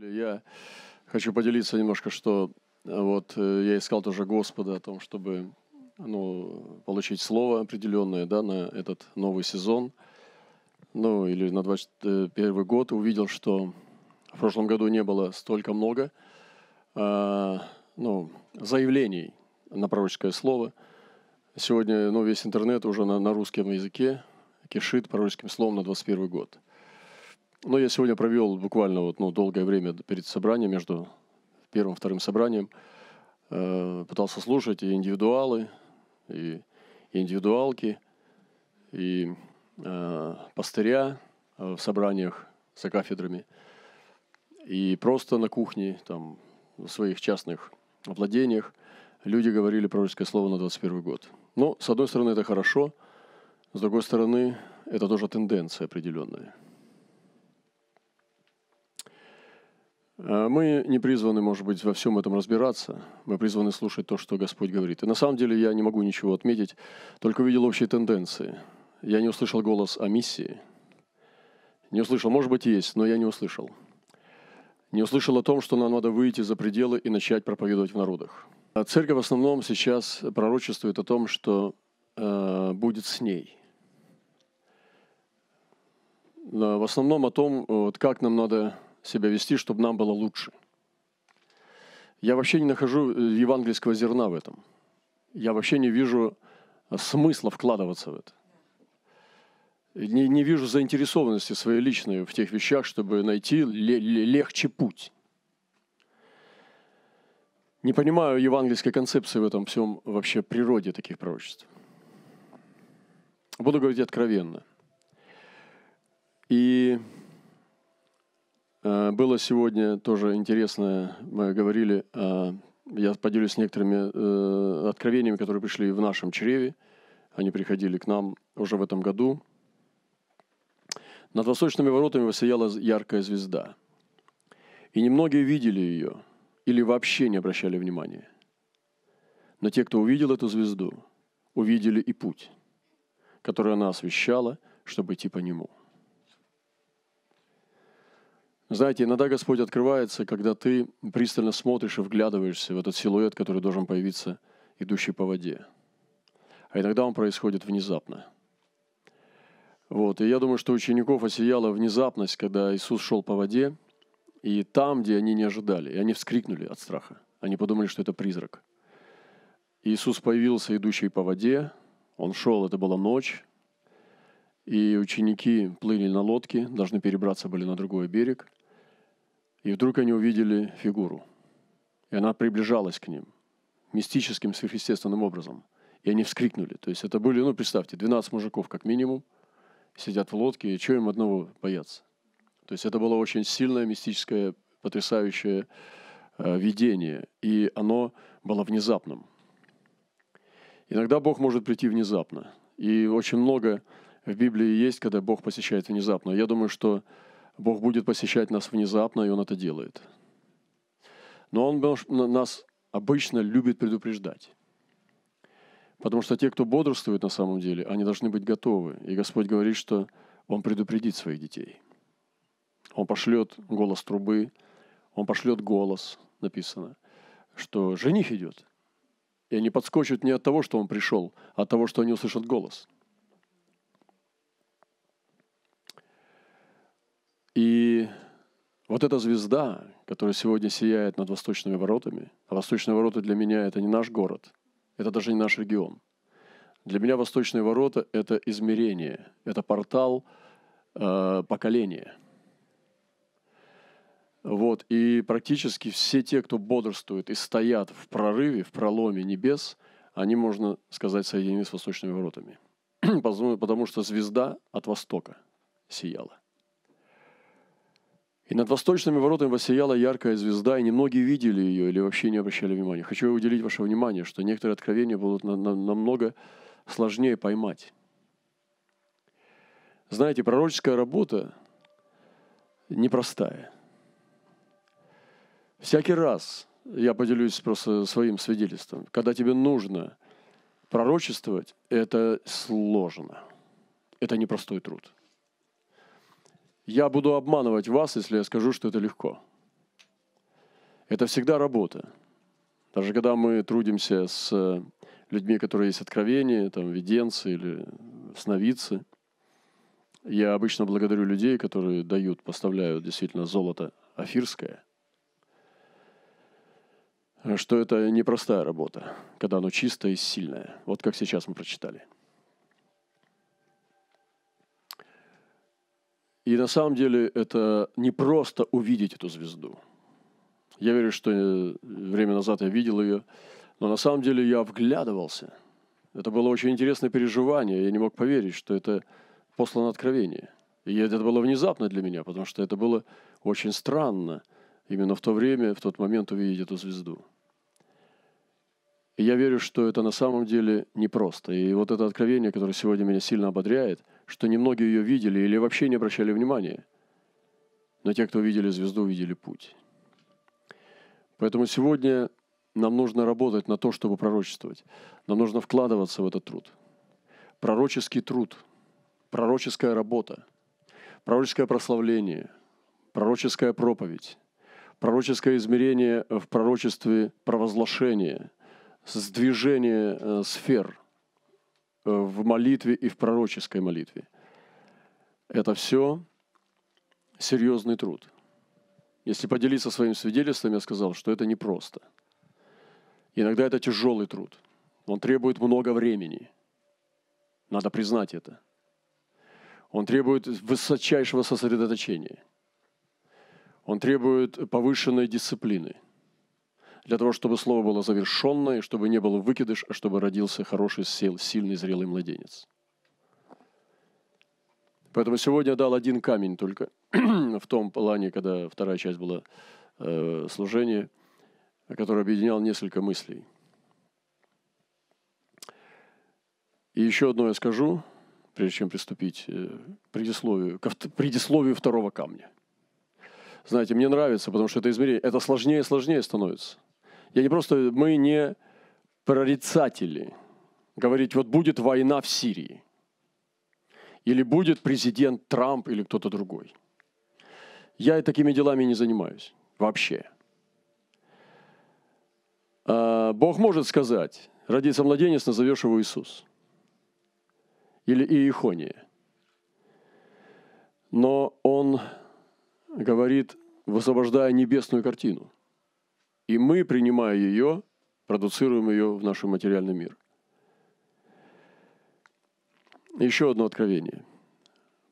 Я хочу поделиться немножко, что э, вот э, я искал тоже Господа о том, чтобы ну, получить слово определенное да, на этот новый сезон, ну или на 21 год. Увидел, что в прошлом году не было столько много а, ну, заявлений на пророческое слово. Сегодня ну, весь интернет уже на, на русском языке кишит пророческим словом на 21 год. Ну, я сегодня провел буквально вот, ну, долгое время перед собранием, между первым и вторым собранием. Э, пытался слушать и индивидуалы, и, и индивидуалки, и э, пастыря э, в собраниях за кафедрами, и просто на кухне, там, в своих частных владениях люди говорили пророческое слово на 21 год. Ну, с одной стороны, это хорошо, с другой стороны, это тоже тенденция определенная – мы не призваны, может быть, во всем этом разбираться. Мы призваны слушать то, что Господь говорит. И на самом деле я не могу ничего отметить, только увидел общие тенденции. Я не услышал голос о миссии. Не услышал, может быть, есть, но я не услышал. Не услышал о том, что нам надо выйти за пределы и начать проповедовать в народах. А церковь в основном сейчас пророчествует о том, что э, будет с ней. В основном о том, вот, как нам надо себя вести, чтобы нам было лучше. Я вообще не нахожу э, евангельского зерна в этом. Я вообще не вижу э, смысла вкладываться в это. Не, не вижу заинтересованности своей личной в тех вещах, чтобы найти легче путь. Не понимаю евангельской концепции в этом всем вообще природе таких пророчеств. Буду говорить откровенно. И было сегодня тоже интересно, мы говорили, э, я поделюсь некоторыми э, откровениями, которые пришли в нашем чреве. Они приходили к нам уже в этом году. Над восточными воротами воссияла яркая звезда. И немногие видели ее или вообще не обращали внимания. Но те, кто увидел эту звезду, увидели и путь, который она освещала, чтобы идти по нему – знаете, иногда Господь открывается, когда ты пристально смотришь и вглядываешься в этот силуэт, который должен появиться, идущий по воде. А иногда он происходит внезапно. Вот. И я думаю, что учеников осияла внезапность, когда Иисус шел по воде, и там, где они не ожидали, и они вскрикнули от страха. Они подумали, что это призрак. Иисус появился, идущий по воде, он шел, это была ночь, и ученики плыли на лодке, должны перебраться были на другой берег – и вдруг они увидели фигуру. И она приближалась к ним мистическим, сверхъестественным образом. И они вскрикнули. То есть это были, ну, представьте, 12 мужиков как минимум, сидят в лодке, и что им одного бояться? То есть это было очень сильное, мистическое, потрясающее э, видение. И оно было внезапным. Иногда Бог может прийти внезапно. И очень много в Библии есть, когда Бог посещает внезапно. Я думаю, что Бог будет посещать нас внезапно, и Он это делает. Но Он нас обычно любит предупреждать. Потому что те, кто бодрствует на самом деле, они должны быть готовы. И Господь говорит, что Он предупредит своих детей. Он пошлет голос трубы, Он пошлет голос, написано, что жених идет. И они подскочат не от того, что он пришел, а от того, что они услышат голос – И вот эта звезда, которая сегодня сияет над восточными воротами, а восточные ворота для меня это не наш город, это даже не наш регион. Для меня восточные ворота – это измерение, это портал э, поколения. Вот, и практически все те, кто бодрствует и стоят в прорыве, в проломе небес, они, можно сказать, соединены с восточными воротами. Потому что звезда от востока сияла. И над восточными воротами воссияла яркая звезда, и немногие видели ее или вообще не обращали внимания. Хочу уделить ваше внимание, что некоторые откровения будут на, на, намного сложнее поймать. Знаете, пророческая работа непростая. Всякий раз, я поделюсь просто своим свидетельством, когда тебе нужно пророчествовать, это сложно. Это непростой труд – я буду обманывать вас, если я скажу, что это легко. Это всегда работа. Даже когда мы трудимся с людьми, которые есть откровения, там, виденцы или сновидцы, я обычно благодарю людей, которые дают, поставляют действительно золото афирское, что это непростая работа, когда оно чистое и сильное. Вот как сейчас мы прочитали. И на самом деле это не просто увидеть эту звезду. Я верю, что э, время назад я видел ее, но на самом деле я вглядывался. Это было очень интересное переживание. Я не мог поверить, что это послано откровение. И это было внезапно для меня, потому что это было очень странно именно в то время, в тот момент увидеть эту звезду. И я верю, что это на самом деле непросто. И вот это откровение, которое сегодня меня сильно ободряет, что немногие ее видели или вообще не обращали внимания. Но те, кто видели звезду, видели путь. Поэтому сегодня нам нужно работать на то, чтобы пророчествовать. Нам нужно вкладываться в этот труд. Пророческий труд, пророческая работа, пророческое прославление, пророческая проповедь, пророческое измерение в пророчестве провозглашения – сдвижение э, сфер э, в молитве и в пророческой молитве. Это все серьезный труд. Если поделиться своим свидетельством, я сказал, что это непросто. Иногда это тяжелый труд. Он требует много времени. Надо признать это. Он требует высочайшего сосредоточения. Он требует повышенной дисциплины – для того, чтобы слово было завершенное, чтобы не было выкидыш, а чтобы родился хороший, сильный, зрелый младенец. Поэтому сегодня дал один камень только в том плане, когда вторая часть была э, служение, который объединял несколько мыслей. И еще одно я скажу, прежде чем приступить э, к предисловию, к предисловию второго камня. Знаете, мне нравится, потому что это измерение, это сложнее и сложнее становится. Я не просто, мы не прорицатели. Говорить, вот будет война в Сирии. Или будет президент Трамп или кто-то другой. Я такими делами не занимаюсь вообще. А, Бог может сказать, родится младенец, назовешь его Иисус. Или Иехония. Но Он говорит, высвобождая небесную картину – и мы, принимая ее, продуцируем ее в наш материальный мир. Еще одно откровение.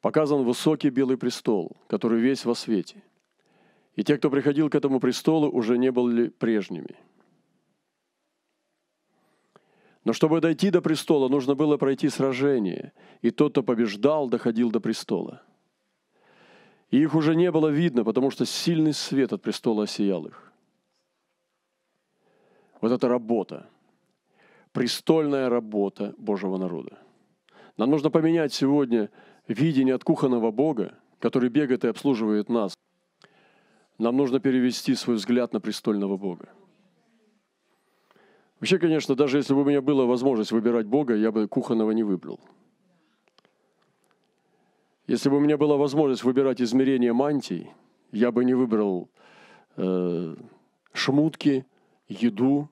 Показан высокий белый престол, который весь во свете. И те, кто приходил к этому престолу, уже не были прежними. Но чтобы дойти до престола, нужно было пройти сражение. И тот, кто побеждал, доходил до престола. И их уже не было видно, потому что сильный свет от престола осиял их. Вот это работа, престольная работа Божьего народа. Нам нужно поменять сегодня видение от кухонного Бога, который бегает и обслуживает нас. Нам нужно перевести свой взгляд на престольного Бога. Вообще, конечно, даже если бы у меня была возможность выбирать Бога, я бы кухонного не выбрал. Если бы у меня была возможность выбирать измерение мантий, я бы не выбрал э, шмутки, еду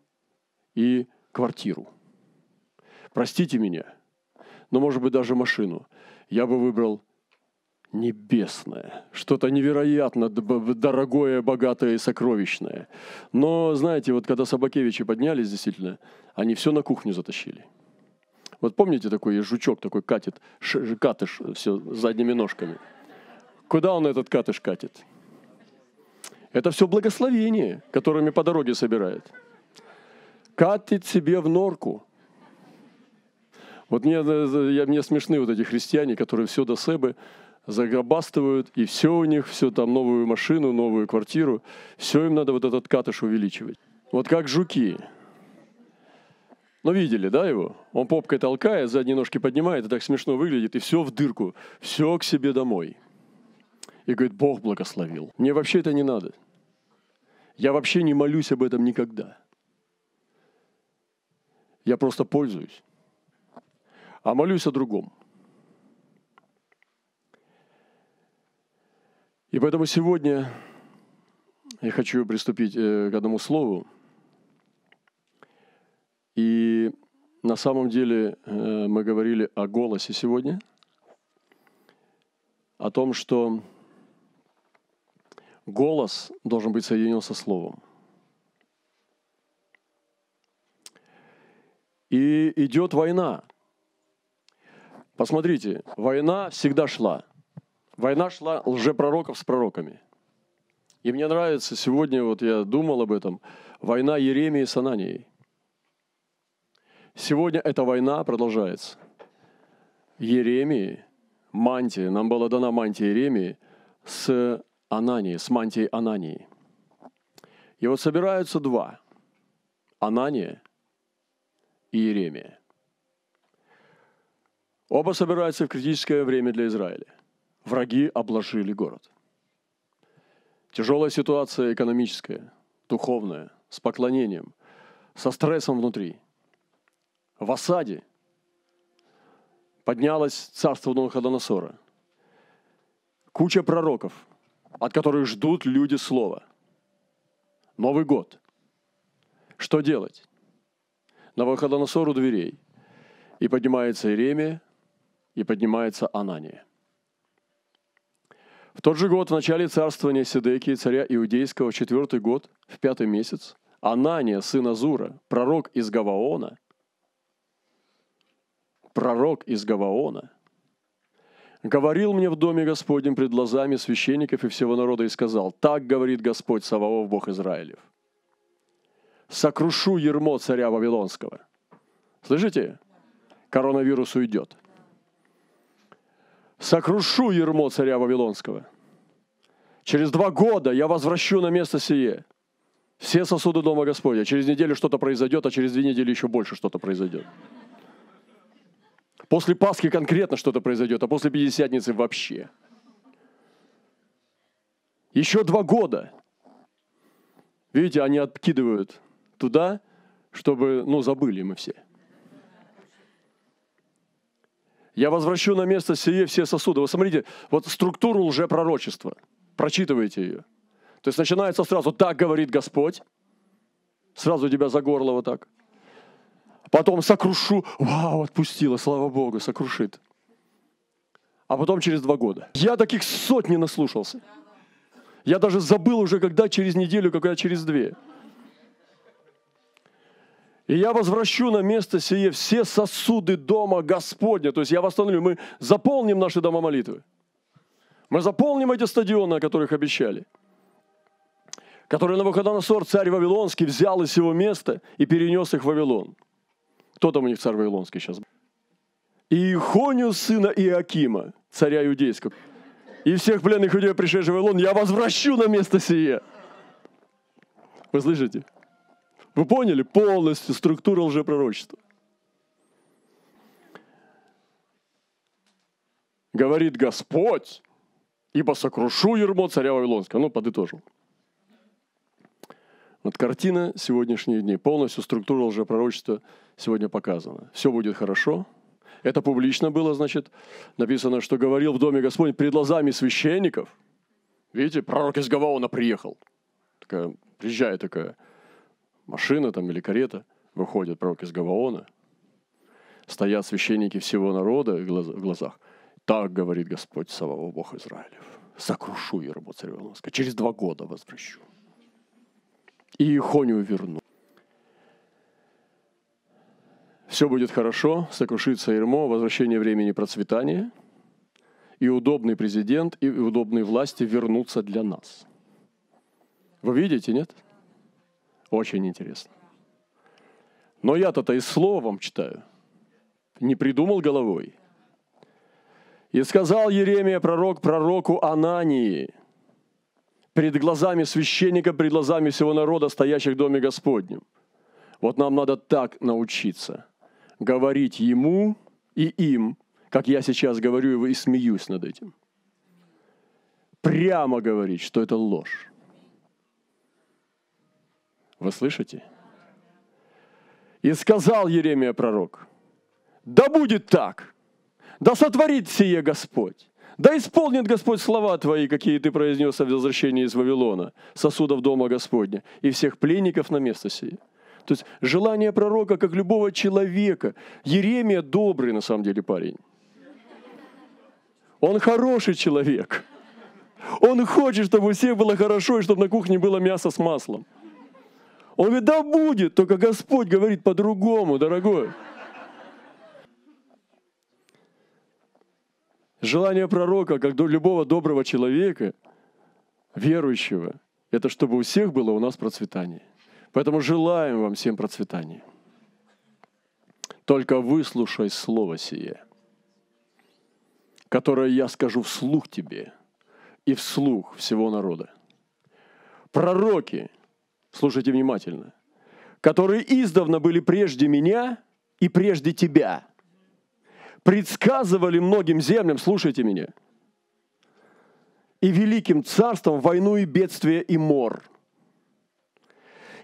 и квартиру. Простите меня, но, может быть, даже машину. Я бы выбрал небесное, что-то невероятно дорогое, богатое и сокровищное. Но, знаете, вот когда Собакевичи поднялись, действительно, они все на кухню затащили. Вот помните такой жучок такой катит, катыш все задними ножками. Куда он этот катыш катит? Это все благословение, которыми по дороге собирает. Катит себе в норку. Вот мне, я, мне смешны вот эти христиане, которые все до себе загробастывают, и все у них, все там новую машину, новую квартиру, все им надо вот этот катыш увеличивать. Вот как жуки. Ну, видели, да, его? Он попкой толкает, задние ножки поднимает, и так смешно выглядит, и все в дырку, все к себе домой. И говорит, Бог благословил. Мне вообще это не надо. Я вообще не молюсь об этом никогда. Я просто пользуюсь. А молюсь о другом. И поэтому сегодня Я хочу приступить э, к одному слову. И на самом деле э, мы говорили о голосе сегодня, о том, что голос должен быть соединен со словом. И идет война. Посмотрите, война всегда шла. Война шла лжепророков с пророками. И мне нравится, сегодня вот я думал об этом, война Еремии с Ананией. Сегодня эта война продолжается. Еремии, мантия, нам была дана мантия Еремии с Ананией, с мантией Анании. И вот собираются два. Анания и Еремия. Оба собираются в критическое время для Израиля. Враги обложили город. Тяжелая ситуация экономическая, духовная, с поклонением, со стрессом внутри. В осаде поднялось царство Навуходоносора. Куча пророков, от которых ждут люди слова. Новый год. Что делать? Навуходоносору дверей. И поднимается Иеремия, и поднимается Анания – в тот же год, в начале царствования Седекии, царя Иудейского, в четвертый год, в пятый месяц, Анания, сын Азура, пророк из Гаваона, пророк из Гаваона, говорил мне в доме Господнем пред глазами священников и всего народа и сказал, так говорит Господь Саваоф, Бог Израилев, сокрушу ермо царя Вавилонского. Слышите? Коронавирус уйдет – сокрушу ермо царя Вавилонского. Через два года я возвращу на место сие все сосуды Дома Господня. Через неделю что-то произойдет, а через две недели еще больше что-то произойдет. После Пасхи конкретно что-то произойдет, а после Пятидесятницы вообще. Еще два года. Видите, они откидывают туда, чтобы, ну, забыли мы все. Я возвращу на место сие все сосуды. Вы смотрите, вот структуру лжепророчества. Прочитывайте ее. То есть начинается сразу «так говорит Господь». Сразу тебя за горло вот так. Потом сокрушу. Вау, отпустила, слава Богу, сокрушит. А потом через два года. Я таких сотни наслушался. Я даже забыл уже, когда через неделю, когда через две. И я возвращу на место сие все сосуды дома Господня. То есть я восстановлю, мы заполним наши дома молитвы. Мы заполним эти стадионы, о которых обещали. Которые Навуходоносор, царь Вавилонский, взял из его места и перенес их в Вавилон. Кто там у них царь Вавилонский сейчас? И Ихонию, сына Иакима, царя иудейского, и всех пленных иудеев, пришедших в Вавилон, я возвращу на место сие. Вы слышите? Вы поняли полностью структуру лжепророчества? Говорит Господь, ибо сокрушу ермо царя Вавилонского. Ну, подытожил. Вот картина сегодняшних дней, полностью структура лжепророчества сегодня показана. Все будет хорошо. Это публично было, значит, написано, что говорил в доме Господь перед глазами священников. Видите, пророк из Гаваона приехал. Такая, приезжает такая машина там или карета, выходит пророк из Гаваона, стоят священники всего народа в глазах. Так говорит Господь Саваоф, Бог Израилев. Сокрушу царь Вавилонска. Через два года возвращу. И Ихонию верну. Все будет хорошо, сокрушится Ермо, возвращение времени процветания, и удобный президент, и удобные власти вернутся для нас. Вы видите, нет? Очень интересно. Но я-то из слова вам читаю. Не придумал головой. И сказал Еремия пророк пророку Анании, перед глазами священника, перед глазами всего народа, стоящих в доме Господнем. Вот нам надо так научиться. Говорить ему и им, как я сейчас говорю и смеюсь над этим. Прямо говорить, что это ложь. Вы слышите? И сказал Еремия пророк, да будет так, да сотворит сие Господь, Да исполнит Господь слова твои, какие ты произнес о возвращении из Вавилона, сосудов дома Господня, и всех пленников на место сие. То есть желание пророка, как любого человека. Еремия добрый, на самом деле, парень. Он хороший человек. Он хочет, чтобы у всех было хорошо, и чтобы на кухне было мясо с маслом. Он говорит, да будет, только Господь говорит по-другому, дорогой. Желание пророка, как до любого доброго человека, верующего, это чтобы у всех было у нас процветание. Поэтому желаем вам всем процветания. Только выслушай слово сие, которое я скажу вслух тебе и вслух всего народа. Пророки, слушайте внимательно, которые издавна были прежде меня и прежде тебя, предсказывали многим землям, слушайте меня, и великим царством войну и бедствие и мор –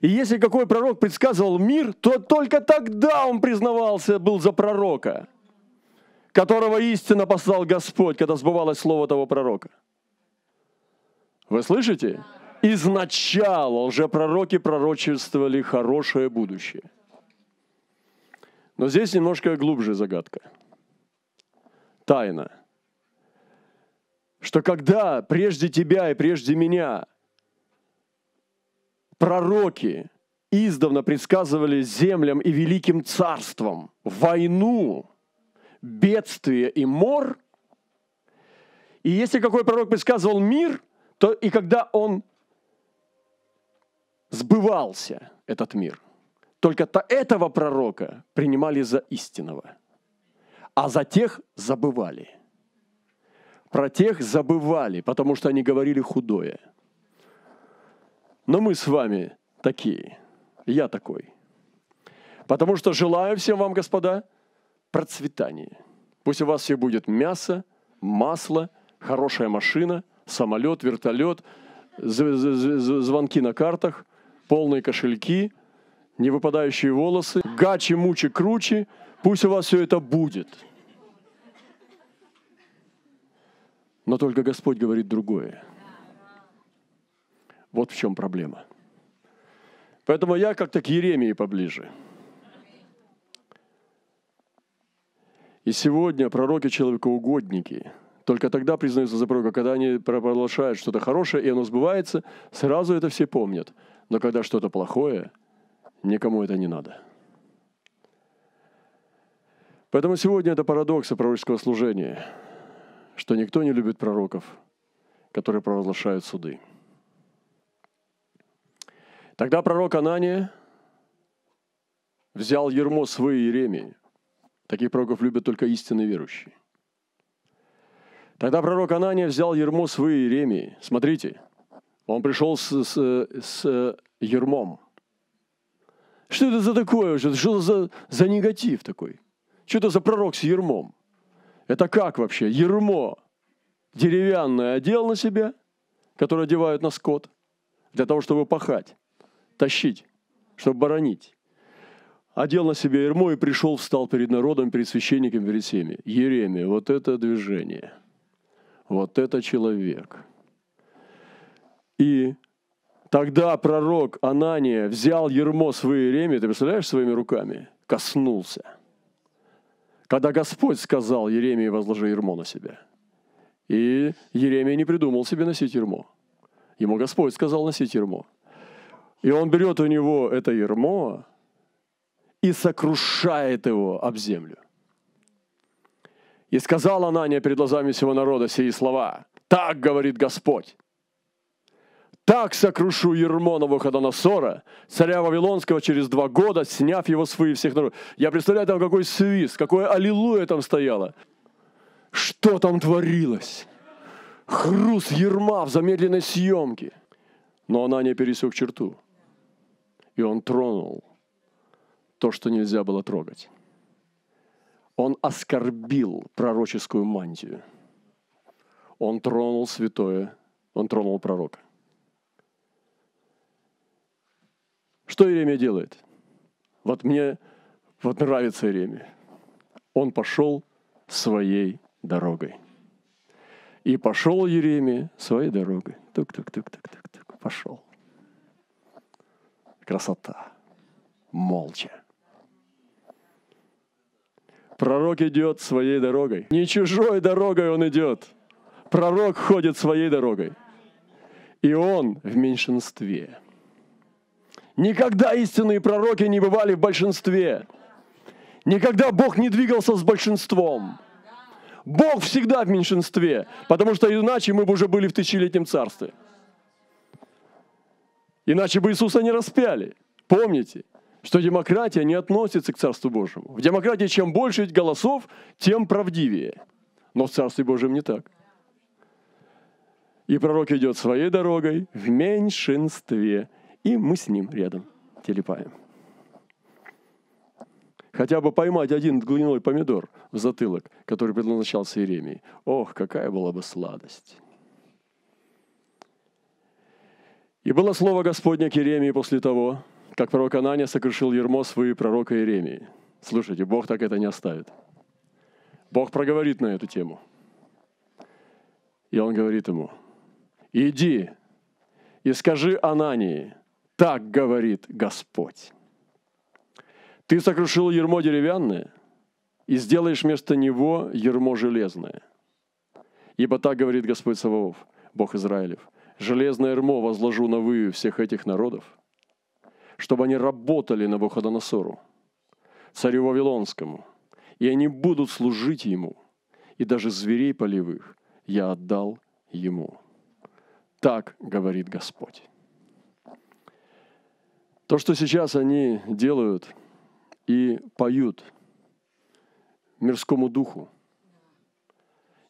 и если какой пророк предсказывал мир, то только тогда он признавался, был за пророка, которого истинно послал Господь, когда сбывалось слово того пророка. Вы слышите? Изначало лжепророки пророчествовали хорошее будущее. Но здесь немножко глубже загадка. Тайна. Что когда прежде тебя и прежде меня пророки издавна предсказывали землям и великим царствам войну, бедствие и мор. И если какой пророк предсказывал мир, то и когда он сбывался, этот мир, только то этого пророка принимали за истинного, а за тех забывали. Про тех забывали, потому что они говорили худое – но мы с вами такие. Я такой. Потому что желаю всем вам, господа, процветания. Пусть у вас все будет мясо, масло, хорошая машина, самолет, вертолет, звонки на картах, полные кошельки, не выпадающие волосы, гачи, мучи, кручи. Пусть у вас все это будет. Но только Господь говорит другое. Вот в чем проблема. Поэтому я как-то к Еремии поближе. И сегодня пророки человекоугодники только тогда признаются за пророка, когда они провозглашают что-то хорошее, и оно сбывается, сразу это все помнят. Но когда что-то плохое, никому это не надо. Поэтому сегодня это парадокс пророческого служения, что никто не любит пророков, которые провозглашают суды. Тогда пророк Анания взял ермо своей Иеремии. Таких пророков любят только истинные верующие. Тогда пророк Анания взял ермо своей Иеремии. Смотрите, он пришел с, с, с ермом. Что это за такое? Что это за, за негатив такой? Что это за пророк с ермом? Это как вообще? Ермо деревянное одел на себя, которое одевают на скот, для того, чтобы пахать тащить, чтобы боронить. Одел на себе ермо и пришел, встал перед народом, перед священником, перед всеми. Еремия, вот это движение, вот это человек. И тогда пророк Анания взял ермо своей Еремии, ты представляешь, своими руками, коснулся. Когда Господь сказал Еремии, возложи ермо на себя. И Еремия не придумал себе носить ермо. Ему Господь сказал носить ермо. И он берет у него это ермо и сокрушает его об землю. И сказала Анания перед глазами всего народа сии слова. Так говорит Господь. Так сокрушу ермо Навуходоносора, царя Вавилонского, через два года, сняв его с всех народов. Я представляю, там какой свист, какое аллилуйя там стояло. Что там творилось? Хруст ерма в замедленной съемке. Но она не пересек черту. И он тронул то, что нельзя было трогать. Он оскорбил пророческую мантию. Он тронул святое, он тронул пророка. Что Иеремия делает? Вот мне вот нравится Иеремия. Он пошел своей дорогой. И пошел Еремия своей дорогой. Тук-тук-тук-тук-тук-тук. Пошел. Красота. Молча. Пророк идет своей дорогой. Не чужой дорогой он идет. Пророк ходит своей дорогой. И он в меньшинстве. Никогда истинные пророки не бывали в большинстве. Никогда Бог не двигался с большинством. Бог всегда в меньшинстве, потому что иначе мы бы уже были в тысячелетнем царстве. Иначе бы Иисуса не распяли. Помните, что демократия не относится к Царству Божьему. В демократии чем больше голосов, тем правдивее. Но в Царстве Божьем не так. И пророк идет своей дорогой в меньшинстве, и мы с ним рядом телепаем. Хотя бы поймать один глиняной помидор в затылок, который предназначался Иеремии. Ох, какая была бы сладость. И было слово Господне к Иеремии после того, как пророк Анания сокрушил ермо своей пророка Иеремии. Слушайте, Бог так это не оставит. Бог проговорит на эту тему. И он говорит ему, иди и скажи Анании, так говорит Господь. Ты сокрушил ермо деревянное и сделаешь вместо него ермо железное. Ибо так говорит Господь Саваоф, Бог Израилев. Железное ермо возложу на вы всех этих народов, чтобы они работали на Навуходоносору, царю Вавилонскому, и они будут служить ему, и даже зверей полевых я отдал ему. Так говорит Господь. То, что сейчас они делают и поют мирскому духу,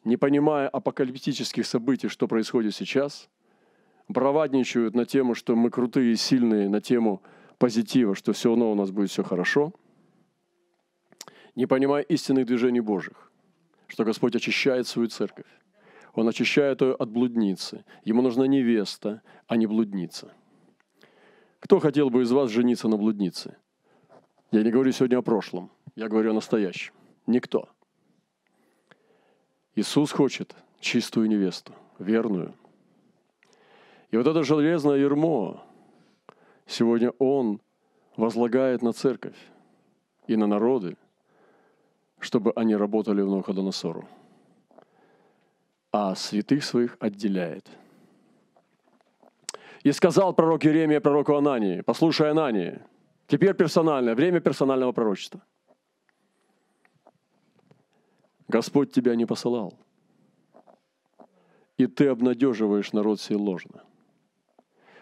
не понимая апокалиптических событий, что происходит сейчас, бравадничают на тему, что мы крутые и сильные, на тему позитива, что все равно у нас будет все хорошо, не понимая истинных движений Божьих, что Господь очищает свою церковь, он очищает ее от блудницы. Ему нужна невеста, а не блудница. Кто хотел бы из вас жениться на блуднице? Я не говорю сегодня о прошлом, я говорю о настоящем. Никто. Иисус хочет чистую невесту, верную. И вот это железное ермо, сегодня Он возлагает на церковь и на народы, чтобы они работали в Навуходоносору а святых своих отделяет. И сказал пророк Иеремия пророку Анании, послушай Анании, теперь персональное, время персонального пророчества. Господь тебя не посылал, и ты обнадеживаешь народ сей ложно.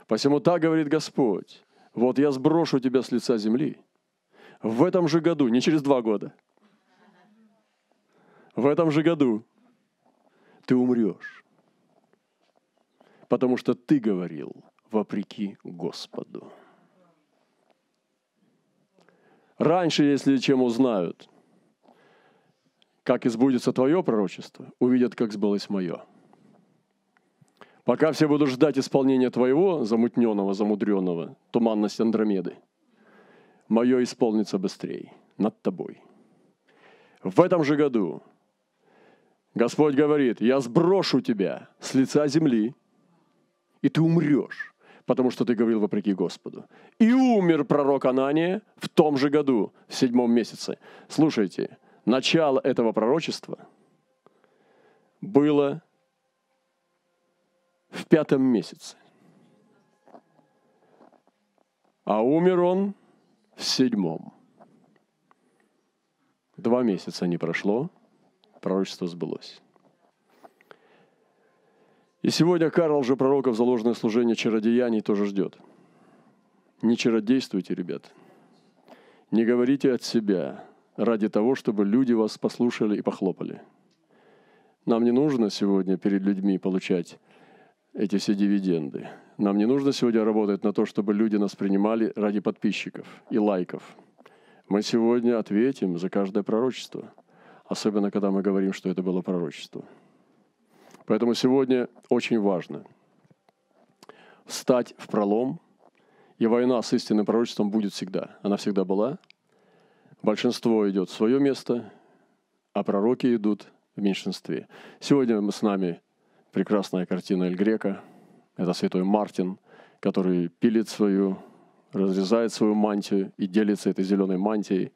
Посему так говорит Господь, вот я сброшу тебя с лица земли в этом же году, не через два года, в этом же году ты умрешь. Потому что ты говорил вопреки Господу. Раньше, если чем узнают, как избудется твое пророчество, увидят, как сбылось мое. Пока все будут ждать исполнения твоего замутненного, замудренного, туманность Андромеды, мое исполнится быстрее над тобой. В этом же году Господь говорит, я сброшу тебя с лица земли, и ты умрешь, потому что ты говорил вопреки Господу. И умер пророк Анания в том же году, в седьмом месяце. Слушайте, начало этого пророчества было в пятом месяце. А умер он в седьмом. Два месяца не прошло, пророчество сбылось. И сегодня Карл же пророков за ложное служение чародеяний тоже ждет. Не чародействуйте, ребят. Не говорите от себя ради того, чтобы люди вас послушали и похлопали. Нам не нужно сегодня перед людьми получать эти все дивиденды. Нам не нужно сегодня работать на то, чтобы люди нас принимали ради подписчиков и лайков. Мы сегодня ответим за каждое пророчество – особенно когда мы говорим, что это было пророчество. Поэтому сегодня очень важно встать в пролом, и война с истинным пророчеством будет всегда. Она всегда была. Большинство идет в свое место, а пророки идут в меньшинстве. Сегодня мы с нами прекрасная картина Эль Грека. Это святой Мартин, который пилит свою, разрезает свою мантию и делится этой зеленой мантией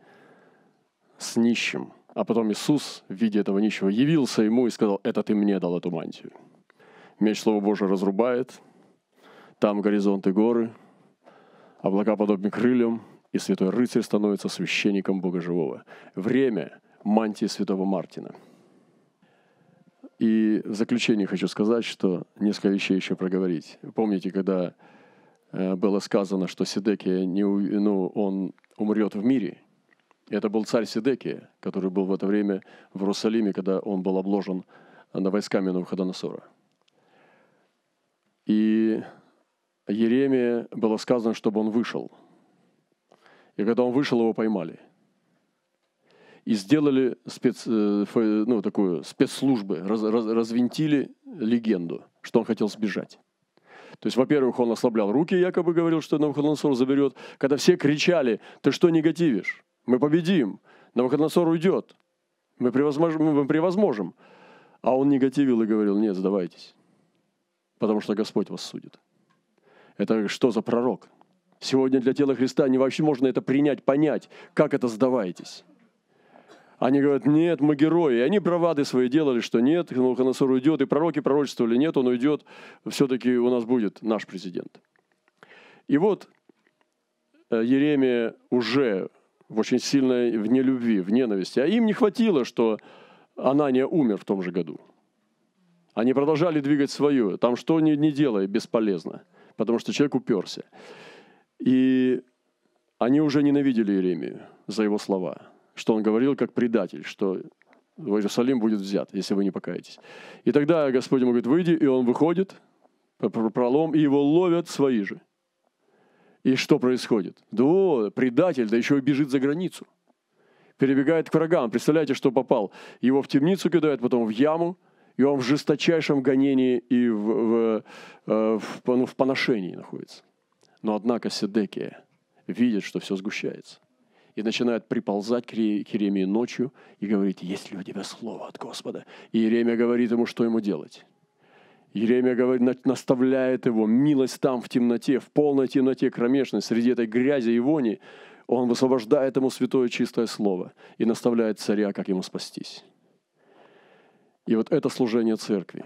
с нищим. А потом Иисус в виде этого нищего явился ему и сказал, это ты мне дал эту мантию. Меч Слова Божия разрубает, там горизонты горы, облака подобны крыльям, и святой рыцарь становится священником Бога Живого. Время мантии святого Мартина. И в заключение хочу сказать, что несколько вещей еще проговорить. Помните, когда э, было сказано, что Сидекия, не, ну, он умрет в мире. Это был царь Сидекия, который был в это время в Иерусалиме, когда он был обложен на войсками Навуходоносора. И Еремия было сказано, чтобы он вышел. И когда он вышел, его поймали. И сделали спец, э, ну, такую спецслужбы, раз, раз, развинтили легенду, что он хотел сбежать. То есть, во-первых, он ослаблял руки, якобы говорил, что Навуходоносор заберет. Когда все кричали, ты что негативишь? Мы победим. Навуходоносор уйдет. Мы превозможем, мы превозможем. А он негативил и говорил, нет, сдавайтесь. Потому что Господь вас судит. Это что за пророк? Сегодня для тела Христа не вообще можно это принять, понять, как это сдаваетесь. Они говорят, нет, мы герои. И они бравады свои делали, что нет, Навуходоносор уйдет, и пророки пророчествовали, нет, он уйдет, все-таки у нас будет наш президент. И вот э, Еремия уже в очень сильной в нелюбви, в ненависти. А им не хватило, что Анания умер в том же году. Они продолжали двигать свое. Там что ни, не делай, бесполезно. Потому что человек уперся. И они уже ненавидели Иеремию за его слова. Что он говорил как предатель, что Иерусалим будет взят, если вы не покаетесь. И тогда Господь ему говорит, выйди, и он выходит, пролом, и его ловят свои же. И что происходит? Да, предатель, да еще и бежит за границу. Перебегает к врагам. Представляете, что попал? Его в темницу кидают, потом в яму, и он в жесточайшем гонении и в, в, э, в, ну, в поношении находится. Но однако Седекия видит, что все сгущается. И начинает приползать к Иеремии ночью и говорит, есть ли у тебя слово от Господа? И Иеремия говорит ему, что ему делать. Еремия говорит, наставляет его, милость там в темноте, в полной темноте кромешной, среди этой грязи и вони, он высвобождает ему святое чистое слово и наставляет царя, как ему спастись. И вот это служение церкви,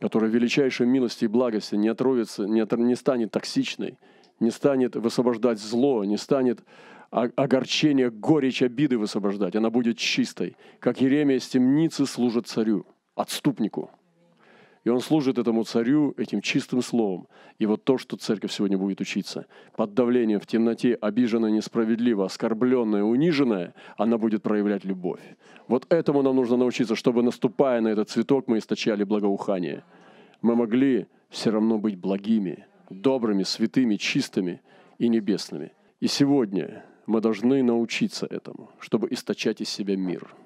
которое величайшей милости и благости не отровится, не, от, не станет токсичной, не станет высвобождать зло, не станет огорчение, горечь обиды высвобождать. Она будет чистой, как Еремия из темницы служит царю, отступнику – и он служит этому царю этим чистым словом. И вот то, что церковь сегодня будет учиться, под давлением в темноте, обиженная несправедливо, оскорбленная, униженная, она будет проявлять любовь. Вот этому нам нужно научиться, чтобы, наступая на этот цветок, мы источали благоухание. Мы могли все равно быть благими, добрыми, святыми, чистыми и небесными. И сегодня мы должны научиться этому, чтобы источать из себя мир –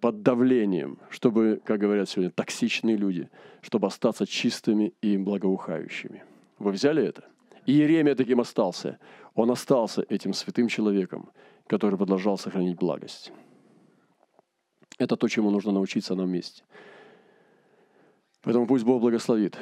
под давлением, чтобы, как говорят сегодня, токсичные люди, чтобы остаться чистыми и благоухающими. Вы взяли это? И Иеремия таким остался. Он остался этим святым человеком, который продолжал сохранить благость. Это то, чему нужно научиться нам вместе. Поэтому пусть Бог благословит.